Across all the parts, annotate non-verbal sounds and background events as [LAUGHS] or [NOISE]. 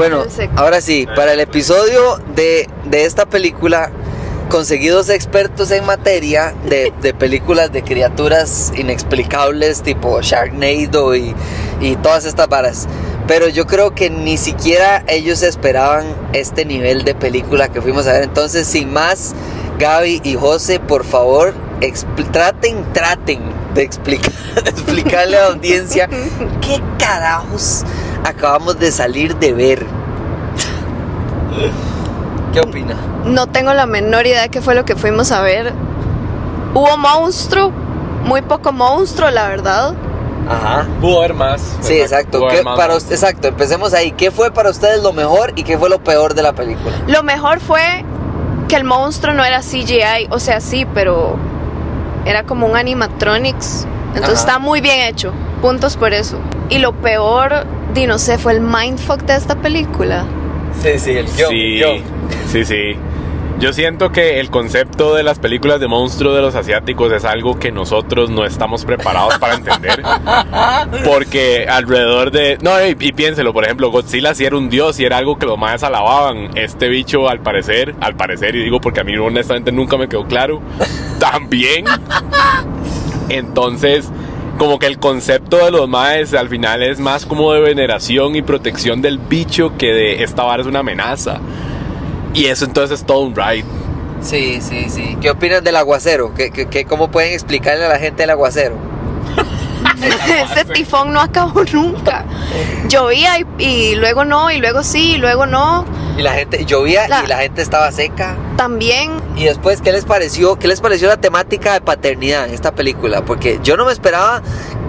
Bueno, ahora sí, para el episodio de, de esta película conseguí dos expertos en materia de, de películas de criaturas inexplicables tipo Sharknado y, y todas estas varas. Pero yo creo que ni siquiera ellos esperaban este nivel de película que fuimos a ver. Entonces, sin más, Gaby y José, por favor, traten, traten de explicar, de [LAUGHS] explicarle a la audiencia [LAUGHS] qué carajos acabamos de salir de ver. [LAUGHS] ¿Qué opina? No tengo la menor idea de qué fue lo que fuimos a ver. Hubo monstruo, muy poco monstruo, la verdad. Ajá. Pudo haber más. Sí, exacto. ¿Qué- más, para exacto, empecemos ahí. ¿Qué fue para ustedes lo mejor y qué fue lo peor de la película? Lo mejor fue que el monstruo no era CGI, o sea, sí, pero era como un animatronics. Entonces Ajá. está muy bien hecho. Puntos por eso. Y lo peor, di no sé, fue el mindfuck de esta película. Sí, sí, el Sí, sí, sí. Yo siento que el concepto de las películas de monstruos de los asiáticos es algo que nosotros no estamos preparados para entender. [LAUGHS] Porque alrededor de... No, y, y piénselo, por ejemplo, Godzilla sí era un dios y era algo que los más alababan. Este bicho, al parecer, al parecer, y digo porque a mí honestamente nunca me quedó claro, también. Entonces, como que el concepto de los maes al final es más como de veneración y protección del bicho que de esta vara es una amenaza. Y eso entonces es todo un ride. Sí, sí, sí. ¿Qué opinan del aguacero? ¿Qué, qué, qué- cómo pueden explicarle a la gente el aguacero? Ese tifón no acabó nunca. Llovía y, y luego no, y luego sí, y luego no. Y la gente llovía La- y la gente estaba seca. También Y después, ¿qué les pareció? ¿Qué les pareció la temática de paternidad en esta película? Porque yo no me esperaba,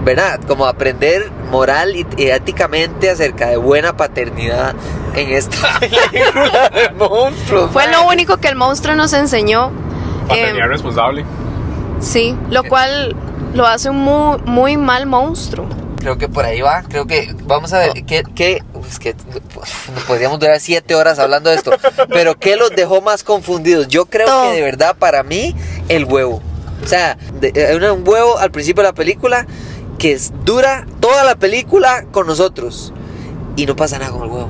¿verdad? Como aprender moral y, y éticamente acerca de buena paternidad en esta [LAUGHS] película de monstruos. fue lo único que el monstruo nos enseñó. Paternidad Eh, responsable. sí, lo cual lo hace un muy, muy mal monstruo. Creo que por ahí va. Creo que vamos a ver qué, qué es que uf, podríamos durar siete horas hablando de esto. Pero qué los dejó más confundidos. Yo creo que de verdad para mí el huevo. O sea, hay una- un huevo al principio de la película que es- dura toda la película con nosotros y no pasa nada con el huevo.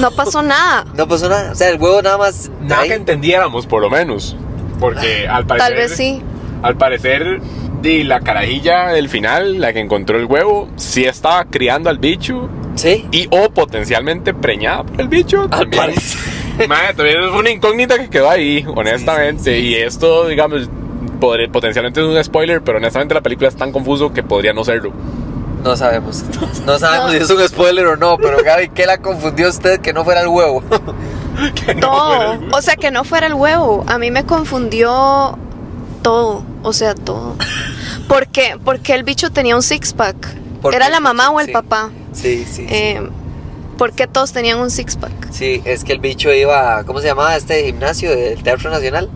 No pasó nada. [LAUGHS] No pasó nada. O sea, el huevo nada más. Nada ahí. que entendiéramos, por lo menos. Porque al parecer. Tal vez sí. Al parecer, di, la carajilla del final, la que encontró el huevo, sí estaba criando al bicho Sí. y o potencialmente preñada por el bicho. Al parecer. Madre, también es una incógnita que quedó ahí, honestamente. Y esto, digamos, podría- potencialmente es un spoiler, pero honestamente la película es tan confuso que podría no serlo. No sabemos. No sabemos No. si es un spoiler o no. Pero Gaby, ¿qué la confundió usted que no fuera el huevo? [LAUGHS] Que no Todo. O sea, que no fuera el huevo. A mí me confundió todo. O sea, todo. ¿Por qué? Porque el bicho tenía un six-pack. Porque ¿Era la mamá o el sí. papá? Sí, sí. sí. Eh, ¿Por qué todos tenían un six-pack? Sí, es que el bicho iba, ¿cómo se llamaba este gimnasio del Teatro Nacional?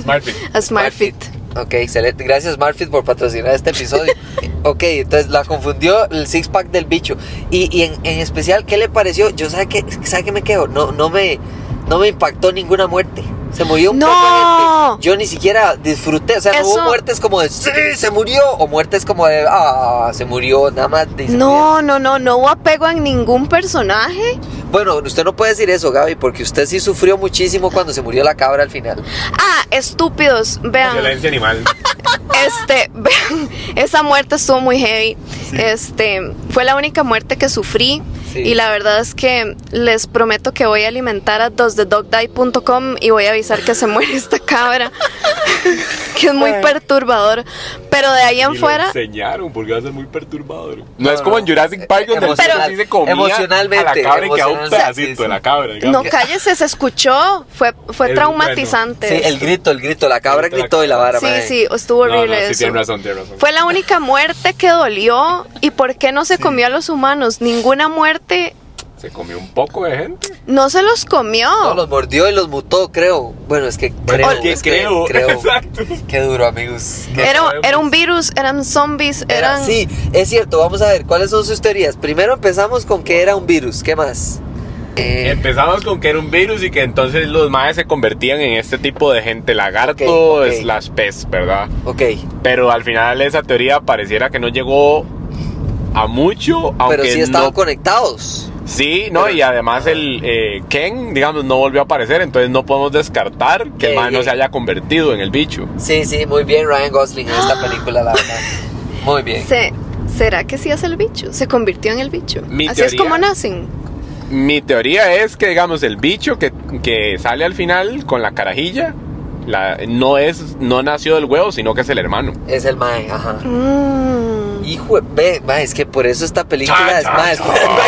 Smartfit. A SmartFit. Ok, excelente. Gracias Smartfit por patrocinar este episodio. [LAUGHS] ok, entonces la confundió el six pack del bicho. Y, y en, en especial, ¿qué le pareció? Yo sabe que, sabe que me quedo, no, no me, no me impactó ninguna muerte. Se murió un ¡No! poco de gente. Yo ni siquiera disfruté, o sea, no hubo muertes como de sí, se murió, o muertes como de ah, se murió, nada más. de-. No, no, no, no hubo apego en ningún personaje. Bueno, usted no puede decir eso, Gaby, porque usted sí sufrió muchísimo cuando se murió la cabra al final. Ah, estúpidos, vean. Violencia animal. [LAUGHS] Este, [LAUGHS] vean, esa muerte estuvo muy heavy. Este, fue la única muerte que sufrí. Sí. Y la verdad es que les prometo que voy a alimentar a dosdedogdie.com y voy a avisar que se [LAUGHS] muere esta cabra. [LAUGHS] que es muy perturbador. Pero de ahí en Y lo fuera, enseñaron porque va a ser muy perturbador. No, No, es como en no. Jurassic Park donde el bicho sí se comía emocionalmente, a la cabra y quedaba un pedacito sí, sí. de la cabra. digamos. no cállese, se escuchó. Fue, fue Es traumatizante. Sí, el grito, el grito, la cabra Grito, la gritó y la vara, Sí, mae. sí, estuvo No, no, horrible sí, eso. tiene razón, tiene razón. Fue la única muerte que dolió. ¿Y por qué no se comió a los humanos? Ninguna muerte Se comió un poco de gente. No se los comió. No, los mordió y los mutó, creo. Bueno, es que creo. es que es que creo. [LAUGHS] creo. Exacto. Qué duro, amigos. Qué- Era, era un virus, eran zombies, Era- eran... Sí, es cierto. Vamos a ver, ¿cuáles son sus teorías? Primero empezamos con que era un virus. ¿Qué más? Eh, Empezamos con que era un virus y que entonces los maes se convertían en este tipo de gente lagarto Ok, ok. slash pez, ¿verdad? ok. Pero al final esa teoría pareciera que no llegó a mucho, aunque Pero sí estaban no- conectados. Sí, no, Pero- y además el eh, Ken, digamos, no volvió a aparecer, entonces no podemos descartar que el Yeah, mae no se haya convertido en el bicho. Sí, sí, muy bien Ryan Gosling en esta película, la verdad. [GASPS] Muy bien. Se- ¿Será que sí es el bicho? Se convirtió en el bicho. Mi Así es teoría- como nacen. Mi teoría es que, digamos, el bicho que, que sale al final con la carajilla, la, no es, no nació del huevo, sino que es el hermano. Es el Mae, ajá. Mm. Hijo, de- ve, mae, es que por eso esta película [LAUGHS] es más,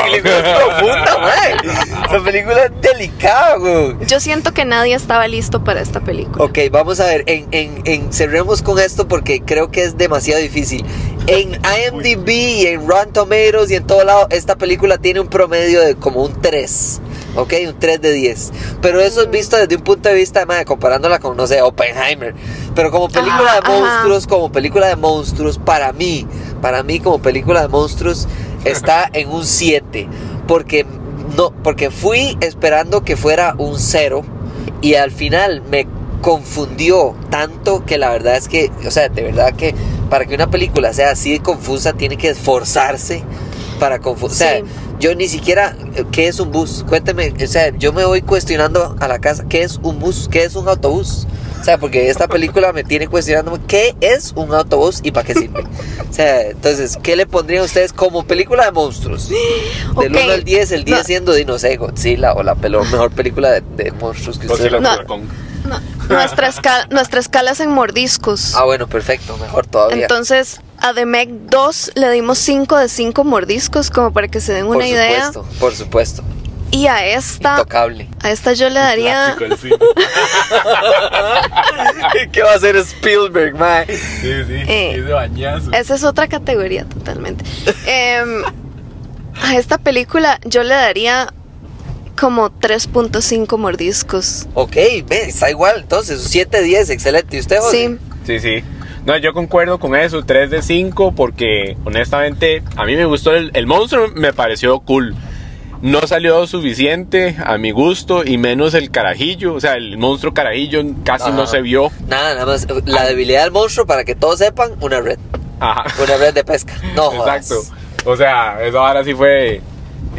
película es profunda, mae. Esta película es delicada, güey. Yo siento que nadie estaba listo para esta película. Ok, vamos a ver, en, en, en- cerremos con esto porque creo que es demasiado difícil. En [LAUGHS] IMDb y en Rotten Tomatoes y en todo lado, esta película tiene un promedio de como un 3. Ok, un 3 de 10. Pero eso es visto desde un punto de vista, madre, comparándola con, no sé, Oppenheimer. Pero como película Ajá, de ajá. monstruos, como película de monstruos, para mí, para mí como película de monstruos, [LAUGHS] está en un 7. Porque, no, porque fui esperando que fuera un 0 y al final me confundió tanto que la verdad es que, o sea, de verdad que para que una película sea así de confusa tiene que esforzarse para confundir. O sea, yo ni siquiera, ¿qué es un bus? Cuénteme, o sea, yo me voy cuestionando a la casa, ¿qué es un bus? ¿Qué es un autobús? O sea, porque esta película me tiene cuestionando qué es un autobús y para qué sirve. O sea, entonces, ¿qué le pondrían ustedes como película de monstruos? Del [GASPS] Ok. 1 al 10, el 10 No. siendo, di, no sé, Godzilla o la mejor película de, de monstruos que ustedes No. nuestra, escala, nuestra escala es en mordiscos. Ah, bueno, perfecto, mejor todavía. Entonces, a The Meg 2 le dimos 5 de 5 mordiscos, como para que se den por una idea. supuesto, por supuesto. Y a esta, Intocable. a esta yo le daría. [LAUGHS] ¿Qué va a hacer Spielberg, man? Sí, sí, Eh, ese bañazo. Esa es otra categoría totalmente. Em, a esta película yo le daría como 3.5 mordiscos. Ok, ve, está igual, entonces, 7 10, excelente. ¿Y usted, José? Sí. Sí, sí. No, yo concuerdo con eso, 3 de 5, porque honestamente a mí me gustó el, el monstruo, me pareció cool. No salió suficiente a mi gusto y menos el carajillo, o sea, el monstruo carajillo casi no se vio. Nada, nada más. La debilidad del monstruo, para que todos sepan, una red. Ajá. Una red de pesca. No, jodas. Exacto. O sea, eso ahora sí fue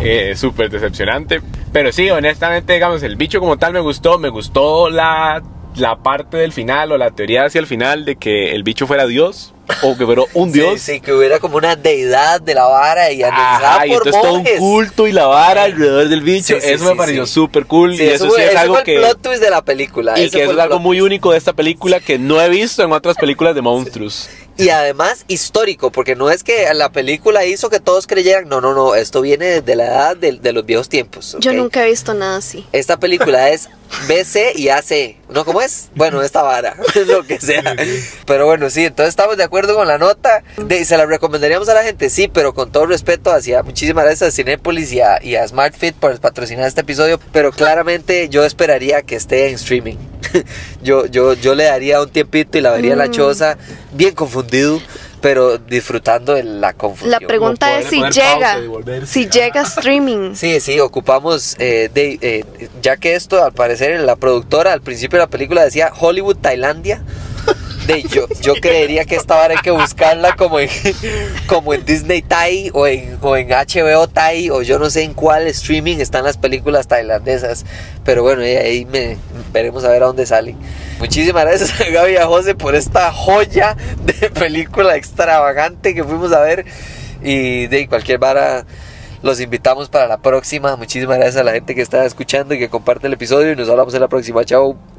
eh, súper decepcionante. Pero sí, honestamente, digamos, el bicho como tal me gustó. Me gustó la, la parte del final o la teoría hacia el final de que el bicho fuera Dios o que fuera un Sí, Dios. Sí, que hubiera como una deidad de la vara y administrada Ajá, y por entonces todo un monjes. culto y la vara alrededor del bicho. Sí, sí, eso sí, me pareció sí. súper cool. Sí, y eso, eso, fue, sí es ese algo fue el que. plot twist de la película. Y ese que eso es el algo muy twist. único de esta película que no he visto en otras películas de monstruos. Y además histórico, porque no es que la película hizo que todos creyeran, no, no, no, esto viene de la edad de, de los viejos tiempos. Yo ¿ok? nunca he visto nada así. Esta película es BC y AC. ¿No cómo es? Bueno, esta vara, [LAUGHS] lo que sea. Pero bueno, sí, entonces estamos de acuerdo con la nota. De, ¿Se la recomendaríamos a la gente? Sí, pero con todo respeto hacia muchísimas gracias a Cinépolis y a, y a SmartFit por patrocinar este episodio. Pero claramente yo esperaría que esté en streaming. [LAUGHS] yo, yo, yo le daría un tiempito y la vería en la Mm. choza, bien confundido, pero disfrutando de la confusión. La pregunta poder es si llega, si llega streaming. Sí, sí, ocupamos, eh, de, eh, ya que esto al parecer la productora al principio de la película decía Hollywood Tailandia. De, yo, yo creería que esta vara hay que buscarla como en, [LAUGHS] como en Disney Thai o en, o en HBO Thai o yo no sé en cuál streaming están las películas tailandesas. Pero bueno, ahí, me, veremos a ver a dónde salen. Muchísimas gracias a Gaby y a José por esta joya de película extravagante que fuimos a ver. Y de cualquier vara los invitamos para la próxima. Muchísimas gracias a la gente que está escuchando y que comparte el episodio. Y nos hablamos en la próxima. Chao.